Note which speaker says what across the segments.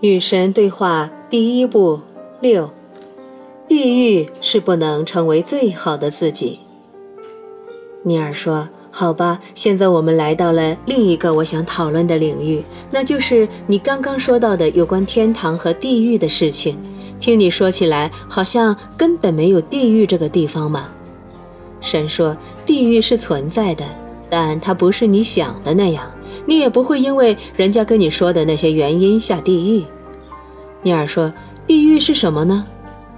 Speaker 1: 与神对话第一步六，地狱是不能成为最好的自己。尼尔说：“好吧，现在我们来到了另一个我想讨论的领域，那就是你刚刚说到的有关天堂和地狱的事情。听你说起来，好像根本没有地狱这个地方嘛。”神说：“地狱是存在的，但它不是你想的那样。”你也不会因为人家跟你说的那些原因下地狱。尼尔说：“地狱是什么呢？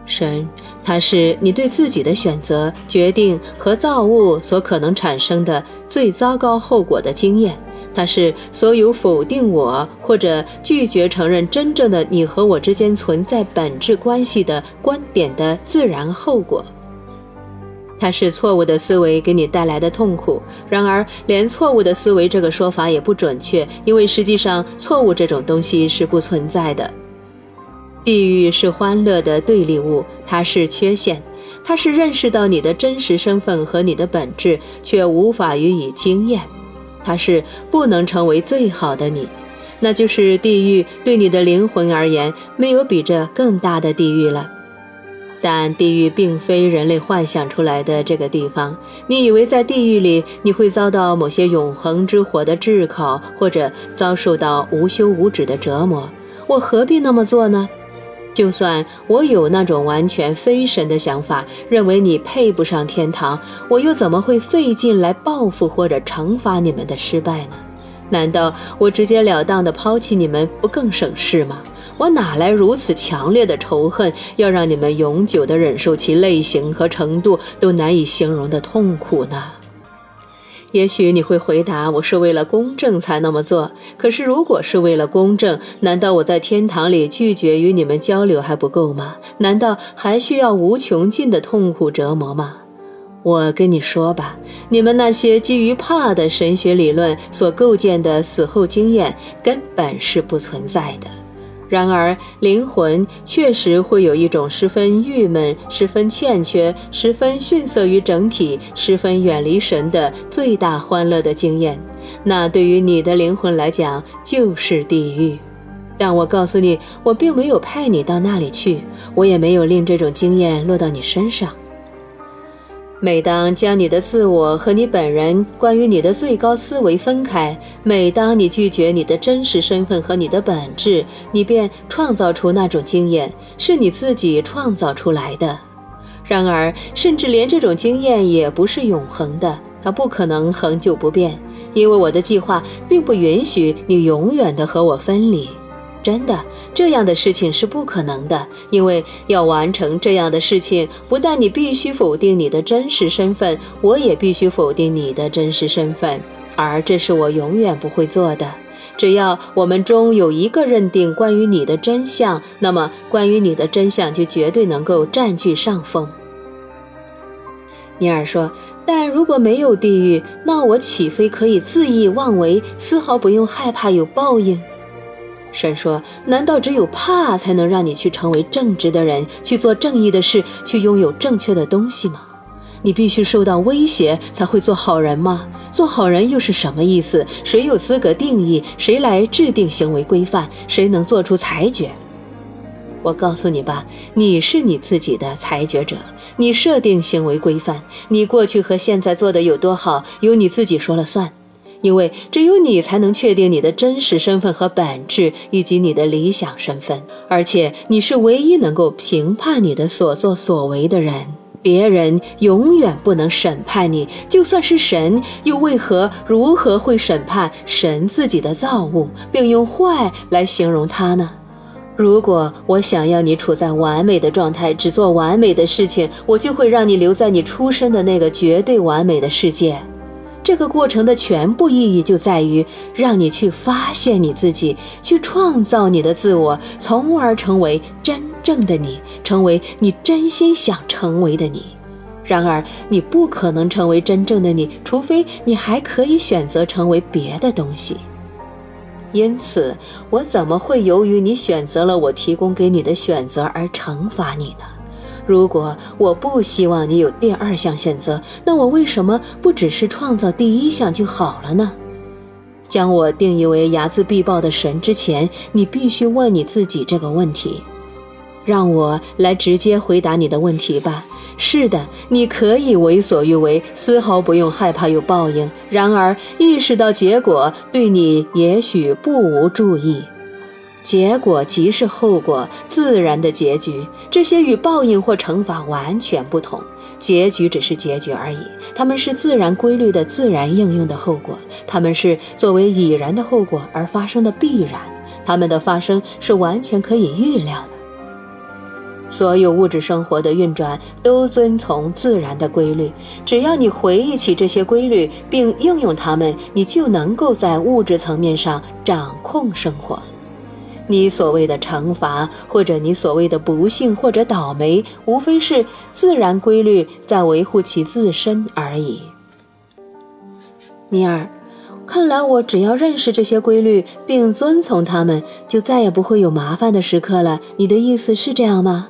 Speaker 1: 神，它是你对自己的选择、决定和造物所可能产生的最糟糕后果的经验。它是所有否定我或者拒绝承认真正的你和我之间存在本质关系的观点的自然后果。”它是错误的思维给你带来的痛苦。然而，连错误的思维这个说法也不准确，因为实际上错误这种东西是不存在的。地狱是欢乐的对立物，它是缺陷，它是认识到你的真实身份和你的本质，却无法予以经验。它是不能成为最好的你，那就是地狱。对你的灵魂而言，没有比这更大的地狱了。但地狱并非人类幻想出来的这个地方。你以为在地狱里你会遭到某些永恒之火的炙烤，或者遭受到无休无止的折磨？我何必那么做呢？就算我有那种完全非神的想法，认为你配不上天堂，我又怎么会费劲来报复或者惩罚你们的失败呢？难道我直截了当地抛弃你们不更省事吗？我哪来如此强烈的仇恨，要让你们永久地忍受其类型和程度都难以形容的痛苦呢？也许你会回答，我是为了公正才那么做。可是，如果是为了公正，难道我在天堂里拒绝与你们交流还不够吗？难道还需要无穷尽的痛苦折磨吗？我跟你说吧，你们那些基于怕的神学理论所构建的死后经验，根本是不存在的。然而，灵魂确实会有一种十分郁闷、十分欠缺、十分逊色于整体、十分远离神的最大欢乐的经验。那对于你的灵魂来讲，就是地狱。但我告诉你，我并没有派你到那里去，我也没有令这种经验落到你身上。每当将你的自我和你本人关于你的最高思维分开，每当你拒绝你的真实身份和你的本质，你便创造出那种经验，是你自己创造出来的。然而，甚至连这种经验也不是永恒的，它不可能恒久不变，因为我的计划并不允许你永远的和我分离。真的，这样的事情是不可能的，因为要完成这样的事情，不但你必须否定你的真实身份，我也必须否定你的真实身份，而这是我永远不会做的。只要我们中有一个认定关于你的真相，那么关于你的真相就绝对能够占据上风。尼尔说：“但如果没有地狱，那我岂非可以恣意妄为，丝毫不用害怕有报应？”神说：“难道只有怕才能让你去成为正直的人，去做正义的事，去拥有正确的东西吗？你必须受到威胁才会做好人吗？做好人又是什么意思？谁有资格定义？谁来制定行为规范？谁能做出裁决？我告诉你吧，你是你自己的裁决者，你设定行为规范，你过去和现在做的有多好，由你自己说了算。”因为只有你才能确定你的真实身份和本质，以及你的理想身份，而且你是唯一能够评判你的所作所为的人。别人永远不能审判你，就算是神，又为何、如何会审判神自己的造物，并用坏来形容他呢？如果我想要你处在完美的状态，只做完美的事情，我就会让你留在你出生的那个绝对完美的世界。这个过程的全部意义就在于让你去发现你自己，去创造你的自我，从而成为真正的你，成为你真心想成为的你。然而，你不可能成为真正的你，除非你还可以选择成为别的东西。因此，我怎么会由于你选择了我提供给你的选择而惩罚你呢？如果我不希望你有第二项选择，那我为什么不只是创造第一项就好了呢？将我定义为睚眦必报的神之前，你必须问你自己这个问题。让我来直接回答你的问题吧。是的，你可以为所欲为，丝毫不用害怕有报应。然而，意识到结果对你也许不无注意。结果即是后果，自然的结局。这些与报应或惩罚完全不同。结局只是结局而已，它们是自然规律的自然应用的后果，它们是作为已然的后果而发生的必然，它们的发生是完全可以预料的。所有物质生活的运转都遵从自然的规律，只要你回忆起这些规律并应用它们，你就能够在物质层面上掌控生活。你所谓的惩罚，或者你所谓的不幸或者倒霉，无非是自然规律在维护其自身而已。尼尔，看来我只要认识这些规律并遵从它们，就再也不会有麻烦的时刻了。你的意思是这样吗？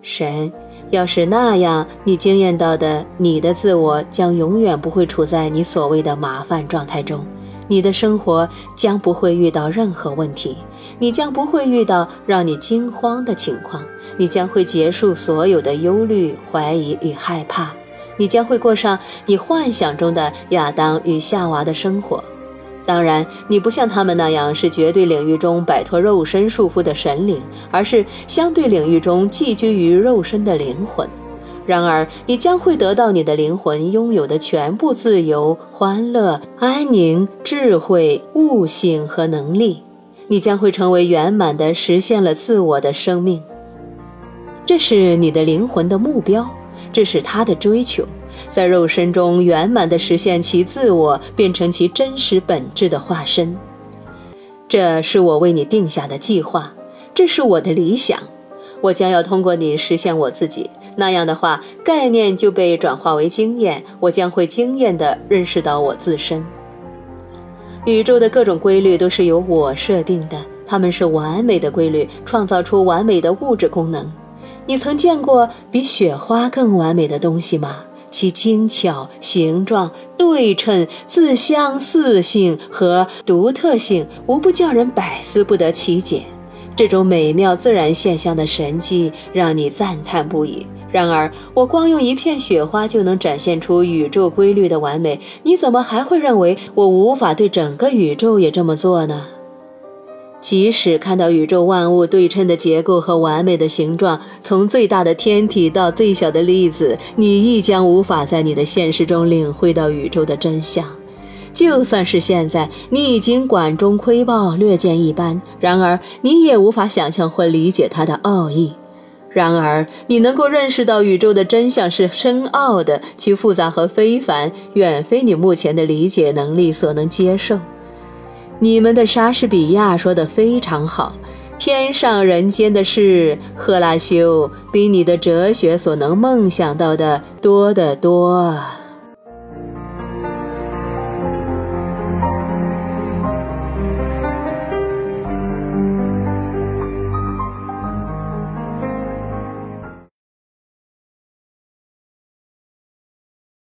Speaker 1: 神，要是那样，你经验到的你的自我将永远不会处在你所谓的麻烦状态中。你的生活将不会遇到任何问题，你将不会遇到让你惊慌的情况，你将会结束所有的忧虑、怀疑与害怕，你将会过上你幻想中的亚当与夏娃的生活。当然，你不像他们那样是绝对领域中摆脱肉身束缚的神灵，而是相对领域中寄居于肉身的灵魂。然而，你将会得到你的灵魂拥有的全部自由、欢乐、安宁、智慧、悟性和能力。你将会成为圆满的实现了自我的生命。这是你的灵魂的目标，这是他的追求，在肉身中圆满地实现其自我，变成其真实本质的化身。这是我为你定下的计划，这是我的理想。我将要通过你实现我自己。那样的话，概念就被转化为经验，我将会惊艳地认识到我自身。宇宙的各种规律都是由我设定的，它们是完美的规律，创造出完美的物质功能。你曾见过比雪花更完美的东西吗？其精巧、形状、对称、自相似性和独特性，无不叫人百思不得其解。这种美妙自然现象的神迹，让你赞叹不已。然而，我光用一片雪花就能展现出宇宙规律的完美，你怎么还会认为我无法对整个宇宙也这么做呢？即使看到宇宙万物对称的结构和完美的形状，从最大的天体到最小的粒子，你亦将无法在你的现实中领会到宇宙的真相。就算是现在，你已经管中窥豹，略见一斑，然而你也无法想象或理解它的奥义。然而，你能够认识到宇宙的真相是深奥的，其复杂和非凡，远非你目前的理解能力所能接受。你们的莎士比亚说得非常好，天上人间的事，赫拉修比你的哲学所能梦想到的多得多。